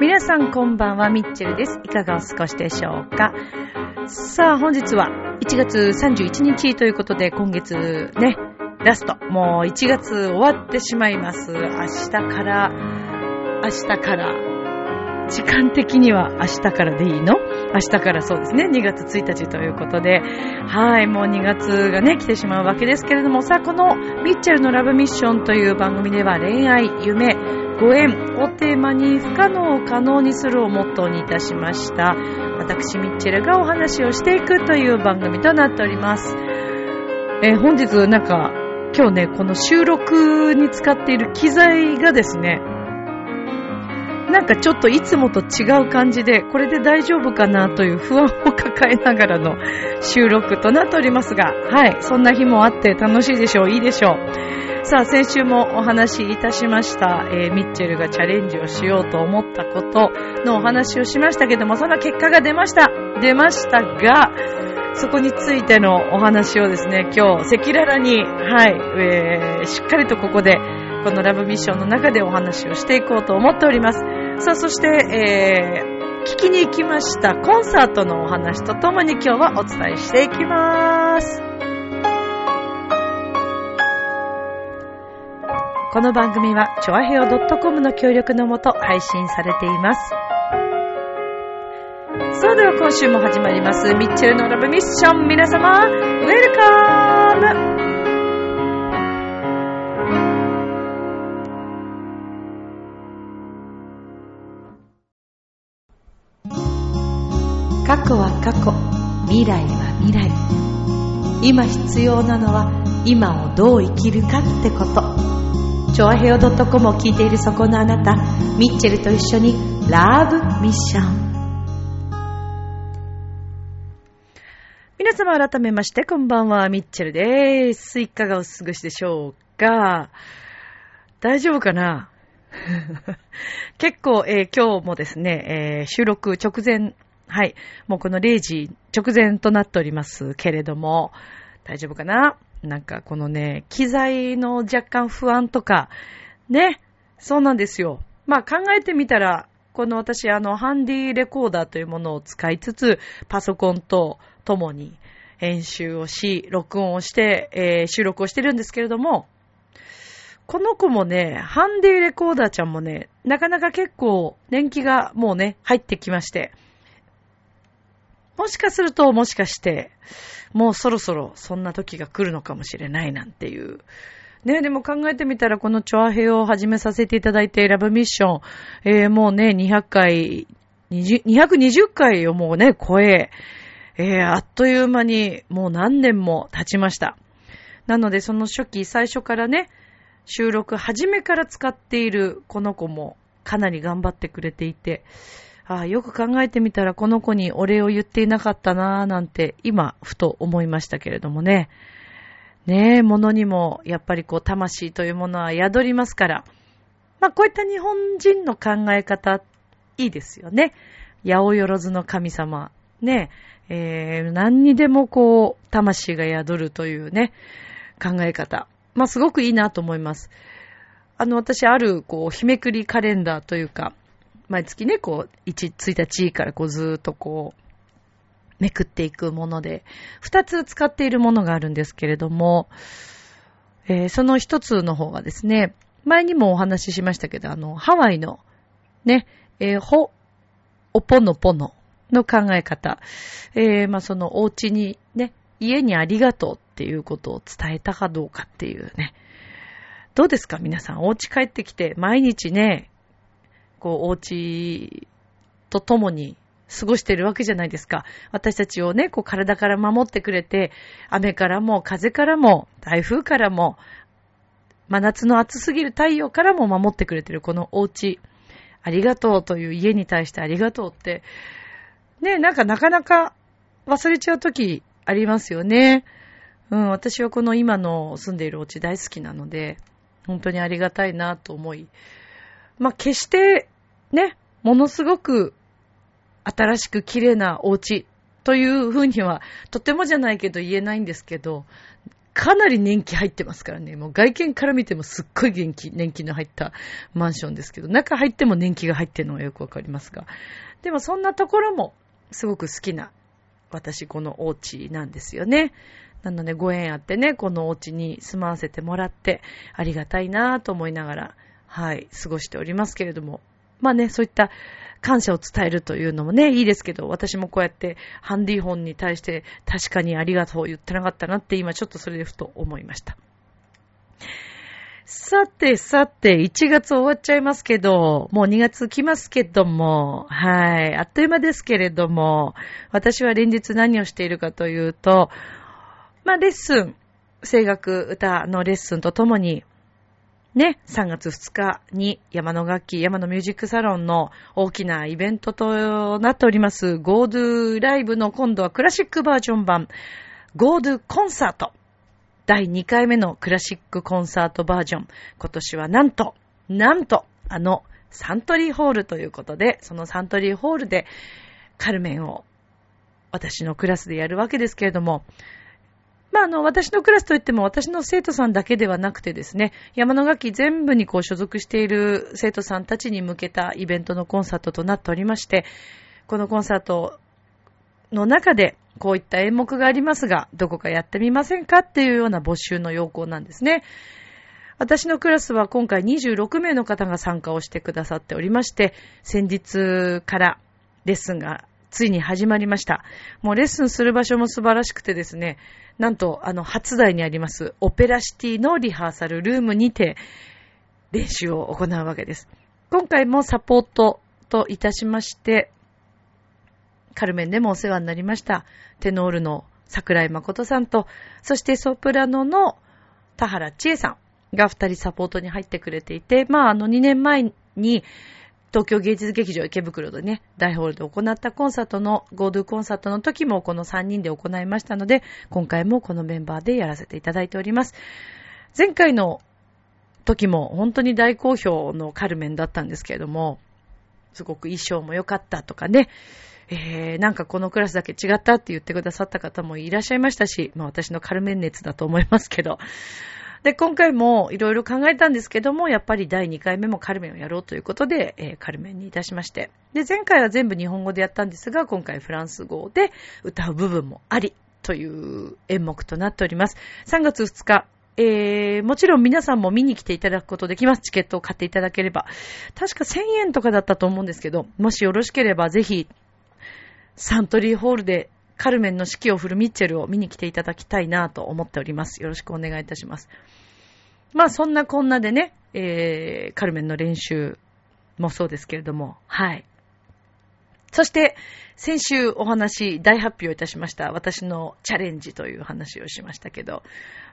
皆さんこんばんは、ミッチェルです。いかがお過ごしでしょうか？さあ、本日は1月31日ということで、今月ね、ラスト。もう1月終わってしまいます。明日から、明日から、時間的には明日からでいいの？明日からそうですね、2月1日ということで、はい、もう2月がね、来てしまうわけですけれども、さあ、このミッチェルのラブミッションという番組では恋愛、夢、ご縁をテーマに不可能を可能にするをモットーにいたしました。私、ミッチェルがお話をしていくという番組となっております。えー本日なんか、今日ね、この収録に使っている機材がですね、なんかちょっといつもと違う感じで、これで大丈夫かなという不安を抱えながらの収録となっておりますが、はい、そんな日もあって楽しいでしょう、いいでしょう。さあ、先週もお話しいたしました、えーミッチェルがチャレンジをしようと思ったことのお話をしましたけども、その結果が出ました。出ましたが、そこについてのお話をですね、今日、赤裸々に、はい、えーしっかりとここで、このラブミッションの中でお話をしていこうと思っております。さあ、そして、えー聞きに行きましたコンサートのお話とともに今日はお伝えしていきます。この番組は、ちょあへよ .com の協力のもと配信されています。それでは今週も始まります、ミッチェルのラブミッション。皆様、ウェルカム過去は過去、未来は未来。今必要なのは、今をどう生きるかってこと。チョアヘオ .com を聞いているそこのあなた、ミッチェルと一緒にラブミッション。改めまして、こんばんは、ミッチェルです。いかがお過ごしでしょうか？大丈夫かな？結構、えー今日もですね、えー収録直前、はい、もうこの0時直前となっておりますけれども、大丈夫かな？なんかこのね、機材の若干不安とか、ね、そうなんですよ。まあ考えてみたら、この私、あの、ハンディレコーダーというものを使いつつ、パソコンと共に編集をし、録音をして、えー収録をしてるんですけれども、この子もね、ハンディレコーダーちゃんもね、なかなか結構年季がもうね、入ってきまして、もしかするともしかして、もうそろそろそんな時が来るのかもしれないなんていう。ね、でも考えてみたらこのチョアヘを始めさせていただいて、ラブミッション、えーもうね、200回、20 220回をもうね、超え、えーあっという間にもう何年も経ちました。なのでその初期、最初からね、収録初めから使っているこの子もかなり頑張ってくれていて、ああよく考えてみたらこの子にお礼を言っていなかったなぁなんて今ふと思いましたけれどもね。ねえ、ものにもやっぱりこう魂というものは宿りますから。まあこういった日本人の考え方いいですよね。八百万の神様。ねえ、えー何にでもこう魂が宿るというね、考え方。まあすごくいいなと思います。あの私あるこう日めくりカレンダーというか、毎月ね、こう、1、1日からこうずーっとこう、めくっていくもので、2つ使っているものがあるんですけれども、えーその1つの方がですね、前にもお話ししましたけど、あの、ハワイの、ね、えーほ、おぽのぽのの考え方、えーまあそのお家にね、家にありがとうっていうことを伝えたかどうかっていうね、どうですか皆さん、お家帰ってきて毎日ね、こう、お家と共に過ごしてるわけじゃないですか。私たちをね、こう、体から守ってくれて、雨からも、風からも、台風からも、真夏の暑すぎる太陽からも守ってくれてるこのお家、ありがとうという家に対してありがとうって、ね、なんかなかなか忘れちゃうときありますよね。うん、私はこの今の住んでいるお家大好きなので、本当にありがたいなと思い、まあ、決してね、ものすごく新しく綺麗なお家というふうには、とてもじゃないけど言えないんですけど、かなり年季入ってますからね。もう外見から見てもすっごい元気、年季の入ったマンションですけど、中入っても年季が入ってるのはよくわかりますが。でもそんなところもすごく好きな、私このお家なんですよね。なのでご縁あってね、このお家に住まわせてもらって、ありがたいなぁと思いながら、はい、過ごしておりますけれども。まあね、そういった感謝を伝えるというのもね、いいですけど、私もこうやってハンディフォンに対して確かにありがとう言ってなかったなって今ちょっとそれでふと思いました。さてさて、1月終わっちゃいますけど、もう2月来ますけども、はい、あっという間ですけれども、私は連日何をしているかというと、まあ、レッスン、声楽歌のレッスンとともに、ね、3月2日に山の楽器、山のミュージックサロンの大きなイベントとなっております、ゴードゥライブの今度はクラシックバージョン版、ゴードゥコンサート。第2回目のクラシックコンサートバージョン。今年はなんと、なんと、あの、サントリーホールということで、そのサントリーホールでカルメンを私のクラスでやるわけですけれども、まあ、あの、私のクラスといっても私の生徒さんだけではなくてですね、山の楽器全部にこう所属している生徒さんたちに向けたイベントのコンサートとなっておりまして、このコンサートの中でこういった演目がありますが、どこかやってみませんかっていうような募集の要項なんですね。私のクラスは今回26名の方が参加をしてくださっておりまして、先日からレッスンがついに始まりました。もうレッスンする場所も素晴らしくてですね、なんと、あの、初台にあります、オペラシティのリハーサルルームにて、練習を行うわけです。今回もサポートといたしまして、カルメンでもお世話になりました、テノールの桜井誠さんと、そしてソプラノの田原千恵さんが二人サポートに入ってくれていて、まあ、あの、2年前に、東京芸術劇場池袋でね、大ホールで行ったコンサートの、ゴードゥコンサートの時もこの3人で行いましたので、今回もこのメンバーでやらせていただいております。前回の時も本当に大好評のカルメンだったんですけれども、すごく衣装も良かったとかね、えー、なんかこのクラスだけ違ったって言ってくださった方もいらっしゃいましたし、まあ私のカルメン熱だと思いますけど、で、今回もいろいろ考えたんですけども、やっぱり第2回目もカルメンをやろうということで、えー、カルメンにいたしまして。で、前回は全部日本語でやったんですが、今回フランス語で歌う部分もあり、という演目となっております。3月2日、えー、もちろん皆さんも見に来ていただくことできます。チケットを買っていただければ。確か1000円とかだったと思うんですけど、もしよろしければぜひ、サントリーホールでカルメンの指揮を振るミッチェルを見に来ていただきたいなと思っております。よろしくお願いいたします。まあそんなこんなでね、えー、カルメンの練習もそうですけれども、はい。そして、先週お話、大発表いたしました、私のチャレンジという話をしましたけど、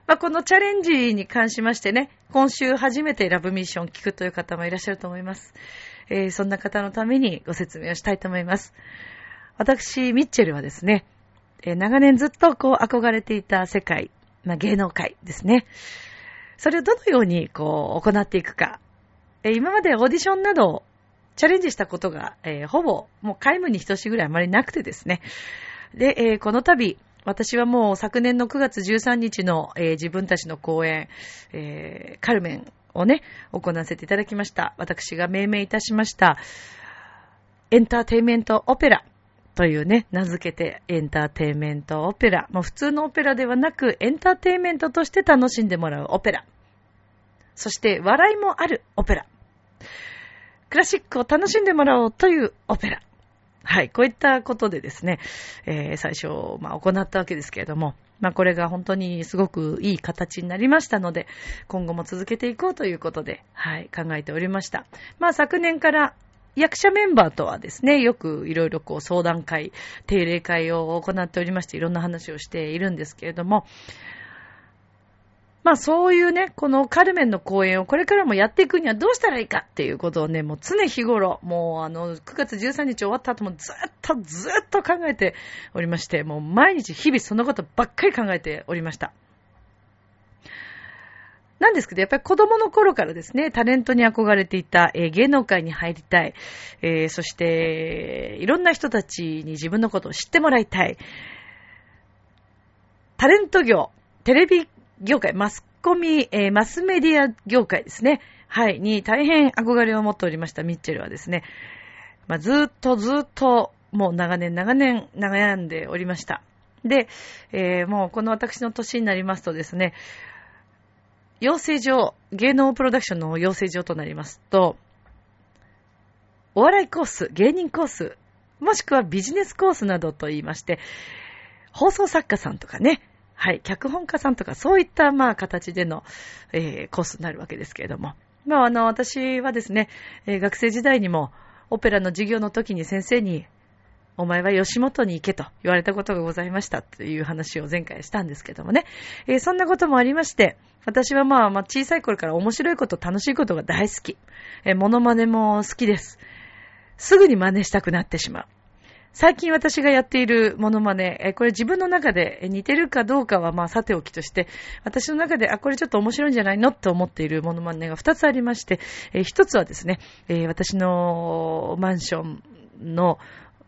まあ、このチャレンジに関しましてね、今週初めてラブミッション聞くという方もいらっしゃると思います。えー、そんな方のためにご説明をしたいと思います。私、ミッチェルはですね、えー、長年ずっとこう憧れていた世界、まあ、芸能界ですね。それをどのようにこう行っていくか。えー、今までオーディションなどをチャレンジしたことが、えー、ほぼもう皆無に等しいぐらいあまりなくてですね。で、えー、この度、私はもう昨年の9月13日の、えー、自分たちの公演、えー、カルメンをね、行わせていただきました。私が命名いたしました、エンターテイメントオペラというね、名付けてエンターテイメントオペラ。もう普通のオペラではなく、エンターテイメントとして楽しんでもらうオペラ。そして笑いもあるオペラ。クラシックを楽しんでもらおうというオペラ。はい、こういったことでですね、えー、最初、まあ、行ったわけですけれども、まあ、これが本当にすごくいい形になりましたので、今後も続けていこうということで、はい、考えておりました。まあ、昨年から役者メンバーとはですね、よくいろいろこう相談会、定例会を行っておりまして、いろんな話をしているんですけれども、まあそういうね、このカルメンの公演をこれからもやっていくにはどうしたらいいかっていうことをね、もう常日頃、もうあの、9月13日終わった後もずっとずっと考えておりまして、もう毎日日々そのことばっかり考えておりました。なんですけど、やっぱり子供の頃からですね、タレントに憧れていた、えー、芸能界に入りたい、えー、そして、いろんな人たちに自分のことを知ってもらいたい。タレント業、テレビ業界、マスコミ、えー、マスメディア業界ですね。はい、に大変憧れを持っておりましたミッチェルはですね、まあ、ずっとずっと、もう長年長年悩んでおりました。で、えー、もうこの私の年になりますとですね、養成所、芸能プロダクションの養成所となりますと、お笑いコース、芸人コース、もしくはビジネスコースなどと言いまして、放送作家さんとかね、はい、脚本家さんとか、そういった、まあ、形での、えー、コースになるわけですけれども。まあ、あの、私はですね、えー、学生時代にも、オペラの授業の時に先生に、お前は吉本に行けと言われたことがございましたという話を前回したんですけどもね。えー、そんなこともありまして、私はまあ、まあ、小さい頃から面白いこと、楽しいことが大好き。えー、モノマネも好きです。すぐに真似したくなってしまう。最近私がやっているモノマネ、これ自分の中で似てるかどうかはまあさておきとして、私の中で、あ、これちょっと面白いんじゃないのと思っているモノマネが2つありまして、1つはですね、私のマンションの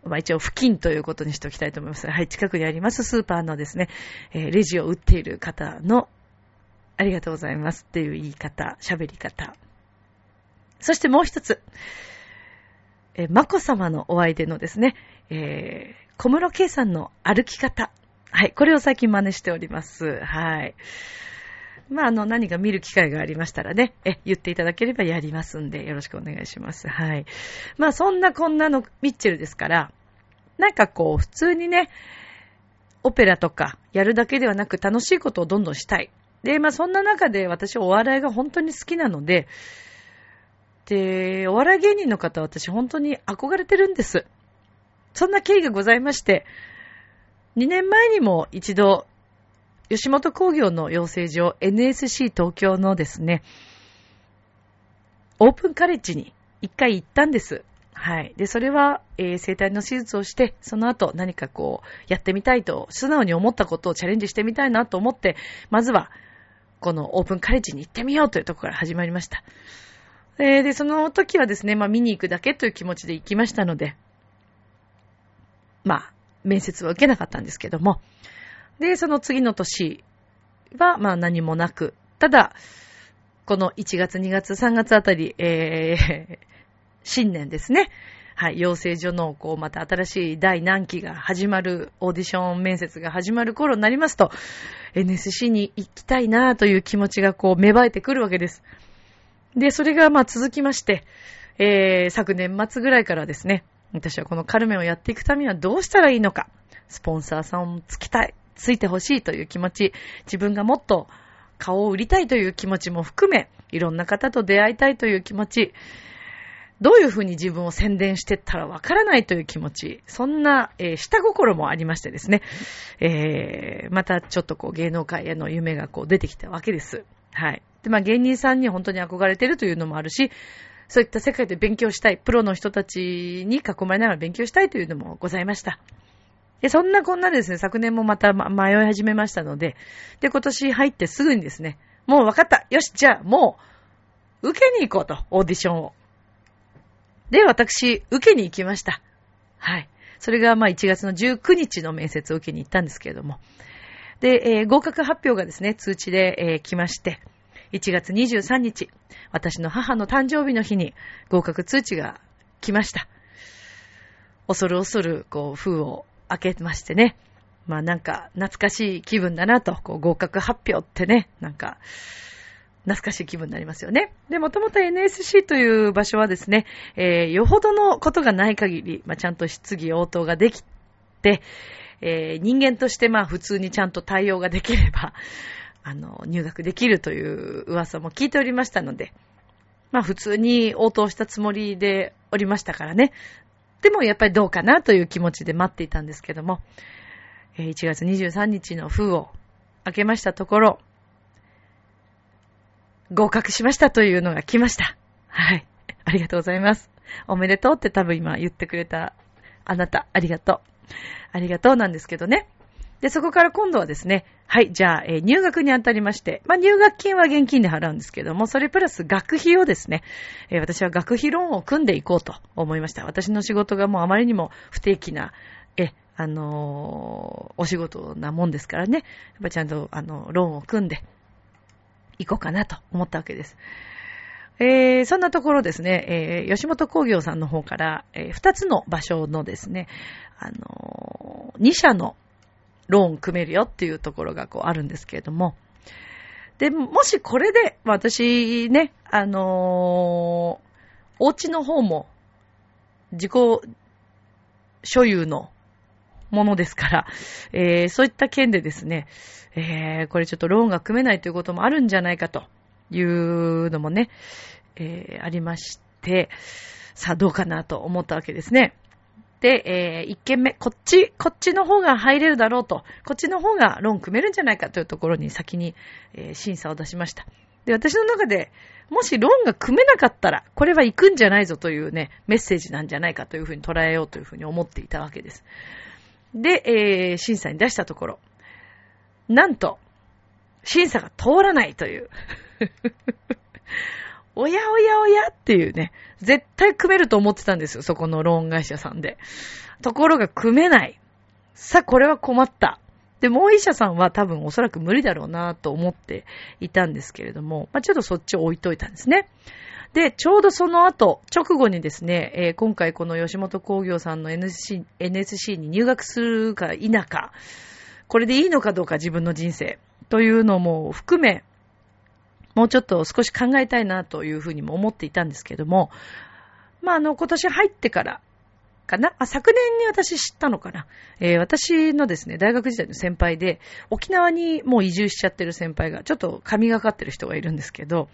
まあ一応付近ということにしておきたいと思います。はい、近くにありますスーパーのですね、えレジを売っている方の、ありがとうございますっていう言い方、喋り方。そしてもう一つ、えー、眞子様のお相手のですね、えー、小室圭さんの歩き方。はい、これを最近真似しております。はい。まあ、あの、何か見る機会がありましたらね、え、言っていただければやりますんで、よろしくお願いします。はい。まあ、そんなこんなのミッチェルですから、なんかこう、普通にね、オペラとかやるだけではなく楽しいことをどんどんしたい。で、まあ、そんな中で私お笑いが本当に好きなので、で、お笑い芸人の方私本当に憧れてるんです。そんな経緯がございまして、2年前にも一度、吉本工業の養成所 NSC 東京のですね、オープンカレッジに一回行ったんです。はい。で、それは、えー、生体の手術をして、その後何かこう、やってみたいと、素直に思ったことをチャレンジしてみたいなと思って、まずは、このオープンカレッジに行ってみようというところから始まりました。えー、で、その時はですね、まあ見に行くだけという気持ちで行きましたので、まあ、面接は受けなかったんですけども、で、その次の年は、まあ何もなく、ただ、この1月、2月、3月あたり、えー、新年ですね。はい、養成所の、こう、また新しい第何期が始まる、オーディション面接が始まる頃になりますと、NSC に行きたいなという気持ちがこう、芽生えてくるわけです。で、それがまあ続きまして、えー、昨年末ぐらいからですね、私はこのカルメンをやっていくためにはどうしたらいいのか、スポンサーさんをつきたい、ついてほしいという気持ち、自分がもっと顔を売りたいという気持ちも含め、いろんな方と出会いたいという気持ち、どういうふうに自分を宣伝していったらわからないという気持ち、そんな、えー、下心もありましてですね、えー、またちょっとこう芸能界への夢がこう出てきたわけです。はい。で、まあ芸人さんに本当に憧れてるというのもあるし、そういった世界で勉強したい、プロの人たちに囲まれながら勉強したいというのもございました。で、そんなこんなですね、昨年もまた迷い始めましたので、で、今年入ってすぐにですね、もう分かったよし、じゃあもう、受けに行こうと、オーディションを。で、私、受けに行きました。はい。それがまあ1月の19日の面接を受けに行ったんですけれども。で、えー、合格発表がですね、通知で、えー、来まして、1月23日、私の母の誕生日の日に合格通知が来ました。恐る恐る、こう、封を開けましてね。まあなんか、懐かしい気分だなと、こう、合格発表ってね、なんか、懐かしい気分になりますよね。で、もともと NSC という場所はですね、えー、よほどのことがない限り、まあ、ちゃんと質疑応答ができて、えー、人間としてまあ普通にちゃんと対応ができれば、あの、入学できるという噂も聞いておりましたので、まあ普通に応答したつもりでおりましたからね。でもやっぱりどうかなという気持ちで待っていたんですけども、1月23日の封を開けましたところ、合格しましたというのが来ました。はい。ありがとうございます。おめでとうって多分今言ってくれたあなた、ありがとう。ありがとうなんですけどね。で、そこから今度はですね、はい、じゃあ、えー、入学にあたりまして、まあ、入学金は現金で払うんですけども、それプラス学費をですね、えー、私は学費ローンを組んでいこうと思いました。私の仕事がもうあまりにも不定期な、え、あのー、お仕事なもんですからね、やっぱちゃんと、あの、ローンを組んで、いこうかなと思ったわけです。えー、そんなところですね、えー、吉本工業さんの方から、えー、2つの場所のですね、あのー、2社のローン組めるよっていうところがこうあるんですけれども、で、もしこれで、私ね、あのー、お家の方も自己所有のものですから、えー、そういった件でですね、えー、これちょっとローンが組めないということもあるんじゃないかというのもね、えー、ありまして、さあどうかなと思ったわけですね。で、えー、1件目、こっち、こっちの方が入れるだろうと、こっちの方がローン組めるんじゃないかというところに先に、えー、審査を出しました。で、私の中で、もしローンが組めなかったら、これは行くんじゃないぞというね、メッセージなんじゃないかというふうに捉えようというふうに思っていたわけです。で、えー、審査に出したところ、なんと、審査が通らないという。おやおやおやっていうね、絶対組めると思ってたんですよ、そこのローン会社さんで。ところが組めない。さあ、これは困った。で、もう一社さんは多分おそらく無理だろうなと思っていたんですけれども、まあ、ちょっとそっちを置いといたんですね。で、ちょうどその後、直後にですね、えー、今回この吉本工業さんの NSC, NSC に入学するか否か、これでいいのかどうか自分の人生というのも含め、もうちょっと少し考えたいなというふうにも思っていたんですけども、まあ、あの、今年入ってから、かな？あ、昨年に私知ったのかな？えー、私のですね、大学時代の先輩で、沖縄にもう移住しちゃってる先輩が、ちょっと神がかってる人がいるんですけど、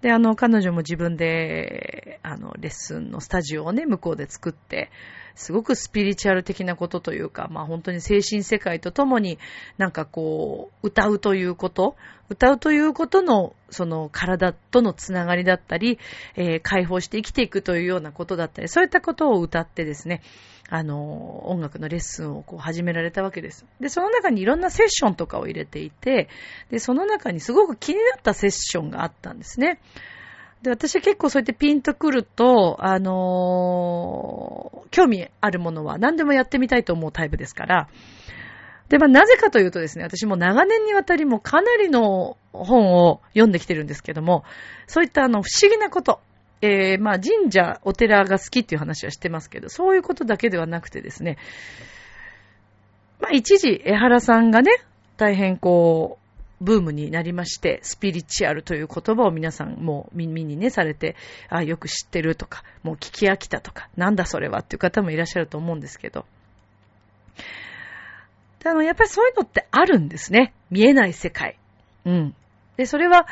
で、あの、彼女も自分で、あの、レッスンのスタジオをね、向こうで作って、すごくスピリチュアル的なことというか、まあ本当に精神世界とともになんかこう、歌うということ、歌うということのその体とのつながりだったり、えー、解放して生きていくというようなことだったり、そういったことを歌ってですね、あの、音楽のレッスンをこう始められたわけです。で、その中にいろんなセッションとかを入れていて、で、その中にすごく気になったセッションがあったんですね。で、私は結構そうやってピンとくると、あのー、興味あるものは何でもやってみたいと思うタイプですから、で、まあ、なぜかというとですね、私も長年にわたりもかなりの本を読んできてるんですけども、そういったあの、不思議なこと、えー、まあ、神社、お寺が好きっていう話はしてますけど、そういうことだけではなくてですね、まあ、一時、江原さんがね、大変こう、ブームになりまして、スピリチュアルという言葉を皆さんもう耳にね、されて、あよく知ってるとか、もう聞き飽きたとか、なんだそれはっていう方もいらっしゃると思うんですけど。あの、やっぱりそういうのってあるんですね。見えない世界。うん。で、それは、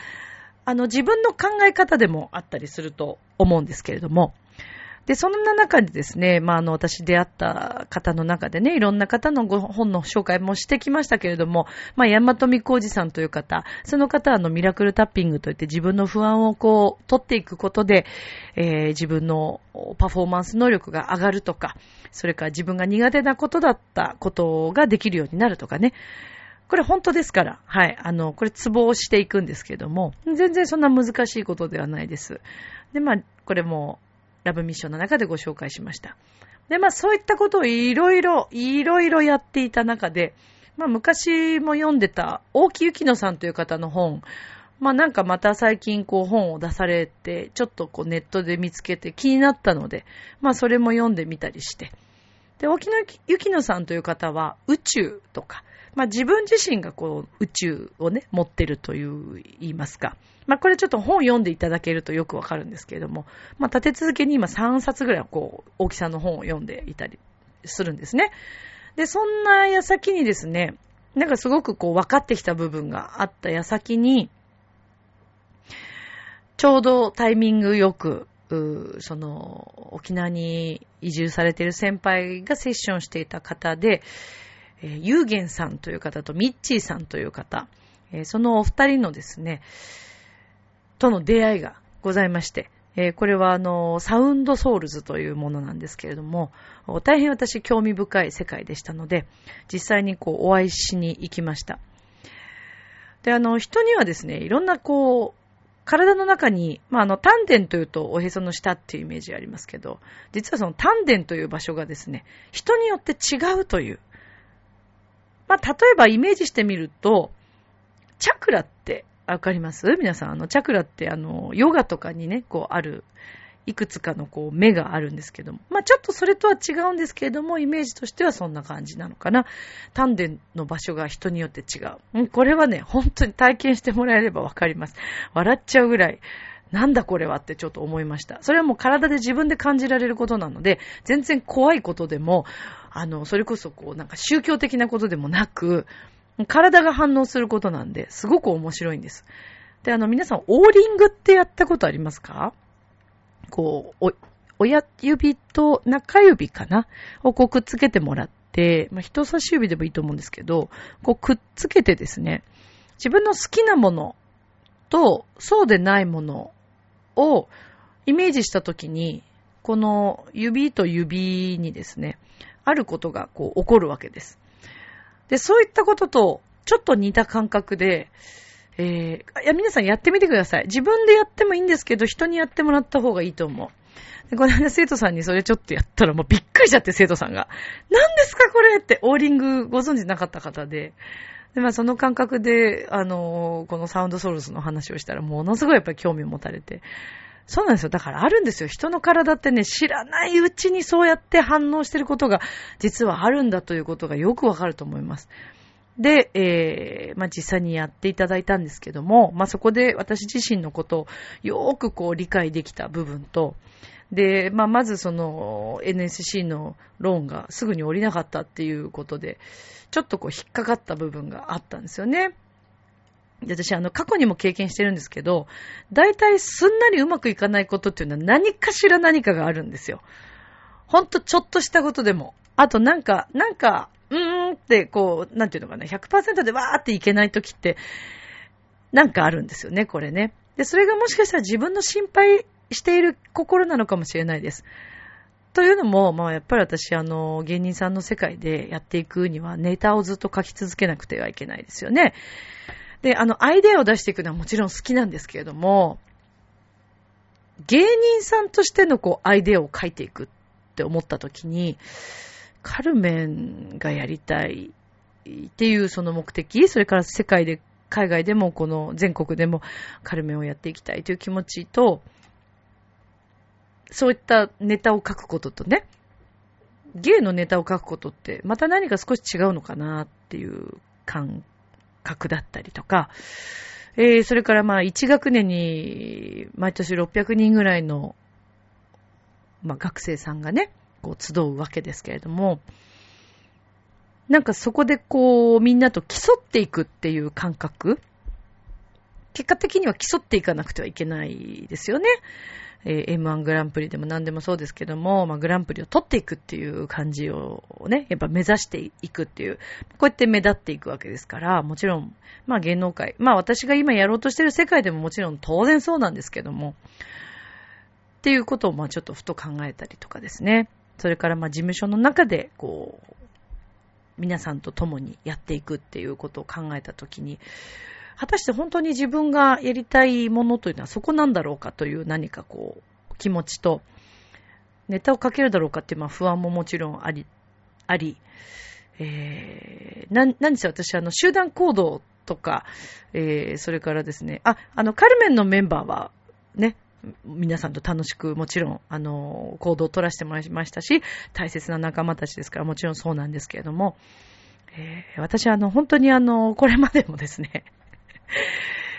あの、自分の考え方でもあったりすると思うんですけれども、で、そんな中でですね、まあ、あの、私出会った方の中でね、いろんな方のご本の紹介もしてきましたけれども、まあ、山富浩二さんという方、その方はあの、ミラクルタッピングといって自分の不安をこう、取っていくことで、えー、自分のパフォーマンス能力が上がるとか、それから自分が苦手なことだったことができるようになるとかね、これ本当ですから、はい。あの、これツボをしていくんですけども、全然そんな難しいことではないです。で、まあ、これも、ラブミッションの中でご紹介しました。で、まあそういったことをいろいろ、いろいろやっていた中で、まあ昔も読んでた大木幸乃さんという方の本、まあなんかまた最近こう本を出されて、ちょっとこうネットで見つけて気になったので、まあそれも読んでみたりして。で、沖野幸乃さんという方は宇宙とか、まあ自分自身がこう宇宙をね、持ってるという言いますか。まあこれちょっと本読んでいただけるとよくわかるんですけれども、まあ立て続けに今3冊ぐらいこう、大木さの本を読んでいたりするんですね。で、そんな矢先にですね、なんかすごくこう分かってきた部分があった矢先に、ちょうどタイミングよく、その、沖縄に移住されている先輩がセッションしていた方で、えー、ゆうげんさんという方とミッチーさんという方、えー、そのお二人のですね、との出会いがございまして、えー、これはあの、サウンドソウルズというものなんですけれども、大変私興味深い世界でしたので、実際にこうお会いしに行きました。で、あの、人にはですね、いろんなこう、体の中に、まあ、あの、丹田というとおへその下っていうイメージありますけど、実はその丹田という場所がですね、人によって違うという。まあ、例えばイメージしてみると、チャクラってわかります？皆さん、あの、チャクラってあの、ヨガとかにね、こうある、いくつかのこう目があるんですけども。まあちょっとそれとは違うんですけれども、イメージとしてはそんな感じなのかな。丹田の場所が人によって違う。うんこれはね、本当に体験してもらえればわかります。笑っちゃうぐらい。なんだこれはってちょっと思いました。それはもう体で自分で感じられることなので、全然怖いことでも、あの、それこそこう、なんか宗教的なことでもなく、体が反応することなんで、すごく面白いんです。で、あの、皆さん、オーリングってやったことありますか？こう、お、親指と中指かな？をこうくっつけてもらって、まあ、人差し指でもいいと思うんですけど、こうくっつけてですね、自分の好きなものとそうでないものをイメージしたときに、この指と指にですね、あることがこう起こるわけです。で、そういったこととちょっと似た感覚で、えー、いや、皆さんやってみてください。自分でやってもいいんですけど、人にやってもらった方がいいと思う。で、この間生徒さんにそれちょっとやったらもうびっくりしちゃって生徒さんが。何ですかこれってオーリングご存知なかった方で。で、まあその感覚で、あのー、このサウンドソルスの話をしたらものすごいやっぱり興味を持たれて。そうなんですよ。だからあるんですよ。人の体ってね、知らないうちにそうやって反応してることが実はあるんだということがよくわかると思います。で、えー、まあ、実際にやっていただいたんですけども、まあ、そこで私自身のことをよーくこう理解できた部分と、で、まあ、まずその NSC のローンがすぐに降りなかったっていうことで、ちょっとこう引っかかった部分があったんですよね。で、私、あの、過去にも経験してるんですけど、大体すんなりうまくいかないことっていうのは何かしら何かがあるんですよ。ほんとちょっとしたことでも。あとなんか、なんか、うーんって、こう、なんていうのかな、100%でわーっていけないときって、なんかあるんですよね、これね。で、それがもしかしたら自分の心配している心なのかもしれないです。というのも、まあやっぱり私、あの、芸人さんの世界でやっていくにはネタをずっと書き続けなくてはいけないですよね。で、あの、アイデアを出していくのはもちろん好きなんですけれども、芸人さんとしてのこう、アイデアを書いていくって思った時に、カルメンがやりたいっていうその目的、それから世界で、海外でもこの全国でもカルメンをやっていきたいという気持ちと、そういったネタを書くこととね、芸のネタを書くことってまた何か少し違うのかなっていう感覚だったりとか、えー、それからまあ1学年に毎年600人ぐらいの、まあ、学生さんがね、こう集うわけですけれども、なんかそこでこうみんなと競っていくっていう感覚結果的には競っていかなくてはいけないですよね。えー、M1 グランプリでも何でもそうですけども、まあ、グランプリを取っていくっていう感じをね、やっぱ目指していくっていう、こうやって目立っていくわけですから、もちろん、まあ芸能界、まあ私が今やろうとしてる世界でももちろん当然そうなんですけども、っていうことをまあちょっとふと考えたりとかですね。それからまあ事務所の中で、こう、皆さんと共にやっていくっていうことを考えたときに、果たして本当に自分がやりたいものというのはそこなんだろうかという何かこう、気持ちと、ネタをかけるだろうかっていうまあ不安ももちろんあり、あり、えー、な、何せ私あの集団行動とか、えー、それからですね、あ、あのカルメンのメンバーはね、皆さんと楽しく、もちろん、あの、行動を取らせてもらいましたし、大切な仲間たちですから、もちろんそうなんですけれども、えー、私は、あの、本当にあの、これまでもですね、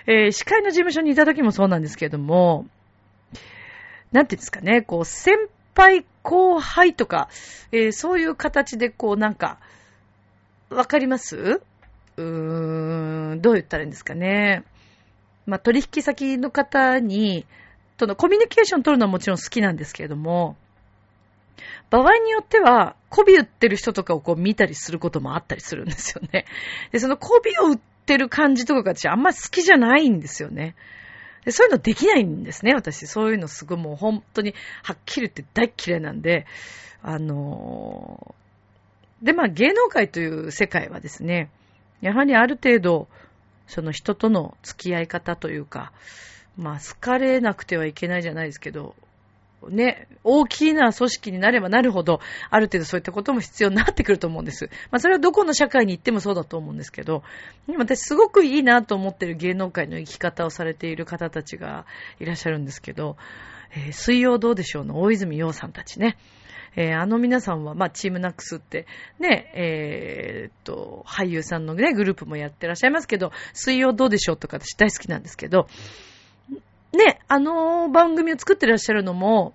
えー、司会の事務所にいた時もそうなんですけれども、なんていうんですかね、こう、先輩後輩とか、えー、そういう形で、こう、なんか、わかります？うーん、どう言ったらいいんですかね。まあ、取引先の方に、とのコミュニケーション取るのはもちろん好きなんですけれども、場合によっては、媚び売ってる人とかをこう見たりすることもあったりするんですよね。で、その媚びを売ってる感じとかが私あんま好きじゃないんですよね。そういうのできないんですね、私。そういうのすごいもう本当にはっきり言って大嫌いなんで、あのー、で、まあ芸能界という世界はですね、やはりある程度、その人との付き合い方というか、まあ、好かれなくてはいけないじゃないですけど、ね、大きな組織になればなるほど、ある程度そういったことも必要になってくると思うんです。まあ、それはどこの社会に行ってもそうだと思うんですけど、私すごくいいなと思ってる芸能界の生き方をされている方たちがいらっしゃるんですけど、えー、水曜どうでしょうの大泉洋さんたちね。えー、あの皆さんは、まあ、チームナックスって、ね、えー、っと、俳優さんのね、グループもやってらっしゃいますけど、水曜どうでしょうとか私大好きなんですけど、ね、あの番組を作ってらっしゃるのも、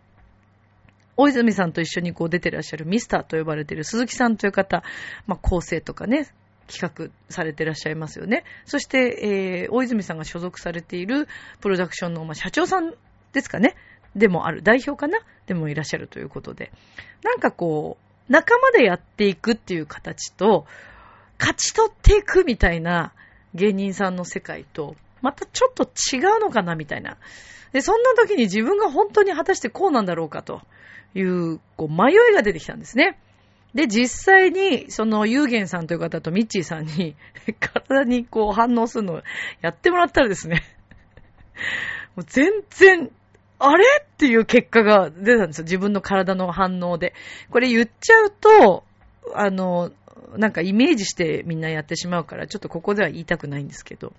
大泉さんと一緒にこう出てらっしゃるミスターと呼ばれている鈴木さんという方、まあ、構成とかね、企画されてらっしゃいますよね。そして、えー、大泉さんが所属されているプロダクションの、まあ、社長さんですかね。でもある、代表かな？でもいらっしゃるということで。なんかこう、仲間でやっていくっていう形と、勝ち取っていくみたいな芸人さんの世界と、またちょっと違うのかなみたいな。で、そんな時に自分が本当に果たしてこうなんだろうかという、こう、迷いが出てきたんですね。で、実際に、その、ゆうげんさんという方とミッチーさんに、体にこう反応するのをやってもらったらですね、もう全然あれ？っていう結果が出たんですよ。自分の体の反応で。これ言っちゃうと、あの、なんかイメージしてみんなやってしまうから、ちょっとここでは言いたくないんですけど。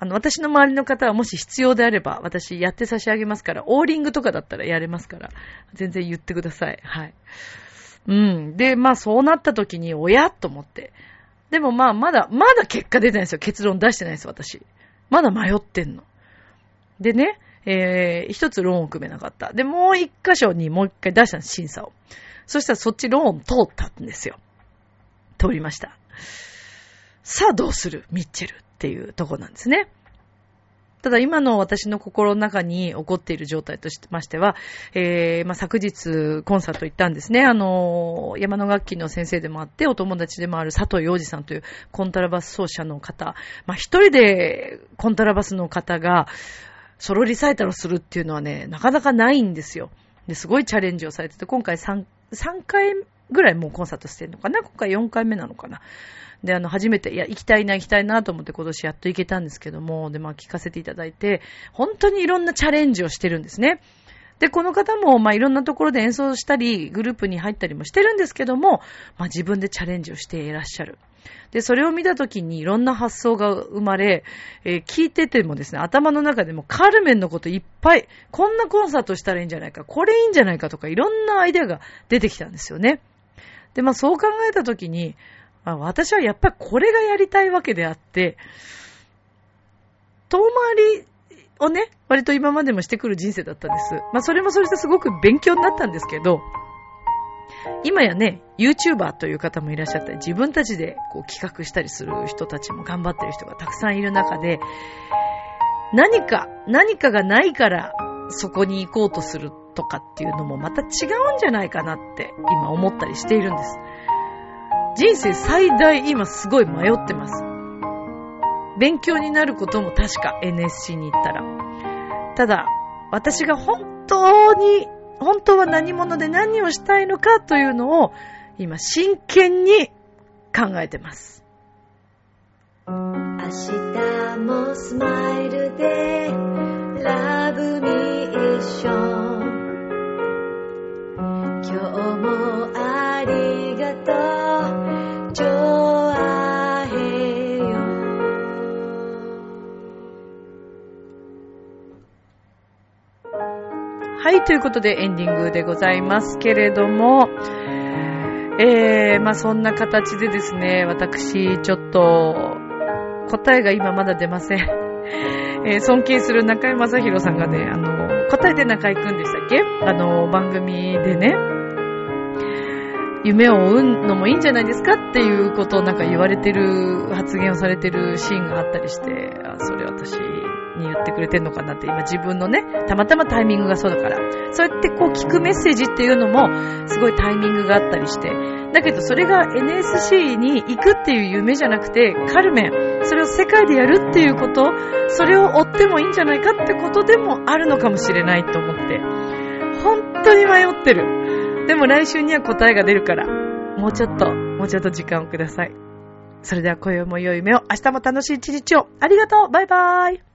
あの、私の周りの方はもし必要であれば、私やって差し上げますから、オーリングとかだったらやれますから、全然言ってください。はい。うん。で、まあそうなった時に、おやと思って。でもまあまだ、まだ結果出てないんですよ。結論出してないです、私。まだ迷ってんの。でね、えー、一つローンを組めなかった。で、もう一箇所にもう一回出したんです、審査を。そしたらそっちローン通ったんですよ。通りました。さあどうする？ミッチェルっていうとこなんですね。ただ今の私の心の中に起こっている状態としましては、えー、まあ、昨日コンサート行ったんですね。あの、山の楽器の先生でもあって、お友達でもある佐藤洋二さんというコントラバス奏者の方。まあ、一人でコントラバスの方が、ソロリサイタルをするっていうのはね、なかなかないんですよ。で、すごいチャレンジをされてて、今回3、3回ぐらいもうコンサートしてるのかな？今回4回目なのかな？で、あの、初めて、いや、行きたいな、行きたいなと思って今年やっと行けたんですけども、で、まあ聞かせていただいて、本当にいろんなチャレンジをしてるんですね。で、この方も、まあ、いろんなところで演奏したり、グループに入ったりもしてるんですけども、まあ、自分でチャレンジをしていらっしゃる。で、それを見たときにいろんな発想が生まれ、えー、聞いててもですね、頭の中でもカルメンのこといっぱい、こんなコンサートしたらいいんじゃないか、これいいんじゃないかとか、いろんなアイデアが出てきたんですよね。で、まあそう考えたときに、まあ、私はやっぱりこれがやりたいわけであって、遠回りをね、割と今までもしてくる人生だったんです。まあそれもそれですごく勉強になったんですけど、今やね、YouTuber という方もいらっしゃったり、自分たちでこう企画したりする人たちも頑張ってる人がたくさんいる中で、何か、何かがないからそこに行こうとするとかっていうのもまた違うんじゃないかなって今思ったりしているんです。人生最大今すごい迷ってます。勉強になることも確か NSC に行ったら。ただ、私が本当に本当は何者で何をしたいのかというのを今真剣に考えてます。明日もスマイルでラブミーション今日もありがとうはい、ということでエンディングでございますけれども、えー、まあそんな形でですね、私、ちょっと、答えが今まだ出ません。えー、尊敬する中井正宏さんがね、あの、答えて中井くんでしたっけ？あの、番組でね、夢を追うのもいいんじゃないですかっていうことをなんか言われてる、発言をされてるシーンがあったりして、あ、それ私、に言ってくれてんのかなって、今自分のね、たまたまタイミングがそうだから。そうやってこう聞くメッセージっていうのも、すごいタイミングがあったりして。だけどそれが NSC に行くっていう夢じゃなくて、カルメン、それを世界でやるっていうこと、それを追ってもいいんじゃないかってことでもあるのかもしれないと思って。本当に迷ってる。でも来週には答えが出るから、もうちょっと、もうちょっと時間をください。それでは今宵も良い夢を、明日も楽しい一日を。ありがとうバイバーイ